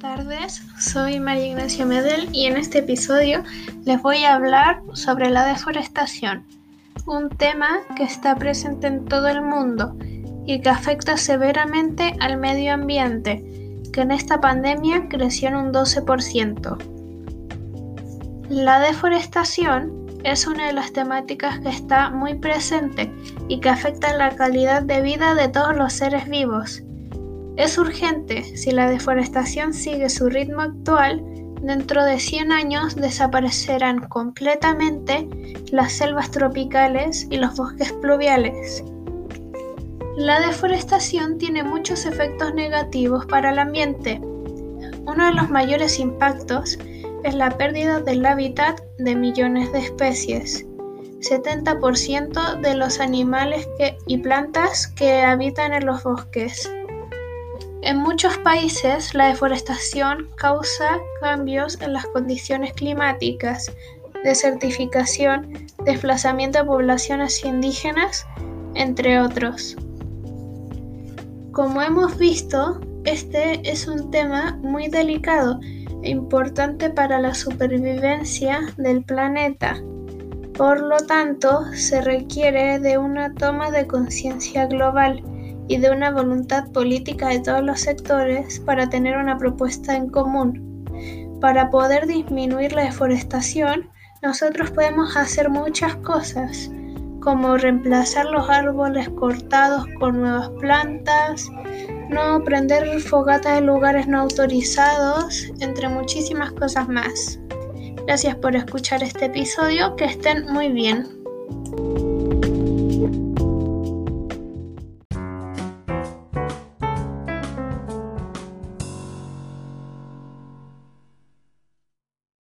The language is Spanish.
tardes, soy María Ignacia Medel y en este episodio les voy a hablar sobre la deforestación, un tema que está presente en todo el mundo y que afecta severamente al medio ambiente, que en esta pandemia creció en un 12%. La deforestación es una de las temáticas que está muy presente y que afecta la calidad de vida de todos los seres vivos es urgente, si la deforestación sigue su ritmo actual, dentro de 100 años desaparecerán completamente las selvas tropicales y los bosques pluviales. La deforestación tiene muchos efectos negativos para el ambiente. Uno de los mayores impactos es la pérdida del hábitat de millones de especies. 70% de los animales y plantas que habitan en los bosques en muchos países, la deforestación causa cambios en las condiciones climáticas, desertificación, desplazamiento de poblaciones indígenas, entre otros. Como hemos visto, este es un tema muy delicado e importante para la supervivencia del planeta. Por lo tanto, se requiere de una toma de conciencia global y de una voluntad política de todos los sectores para tener una propuesta en común. Para poder disminuir la deforestación, nosotros podemos hacer muchas cosas, como reemplazar los árboles cortados con nuevas plantas, no prender fogatas en lugares no autorizados, entre muchísimas cosas más. Gracias por escuchar este episodio, que estén muy bien.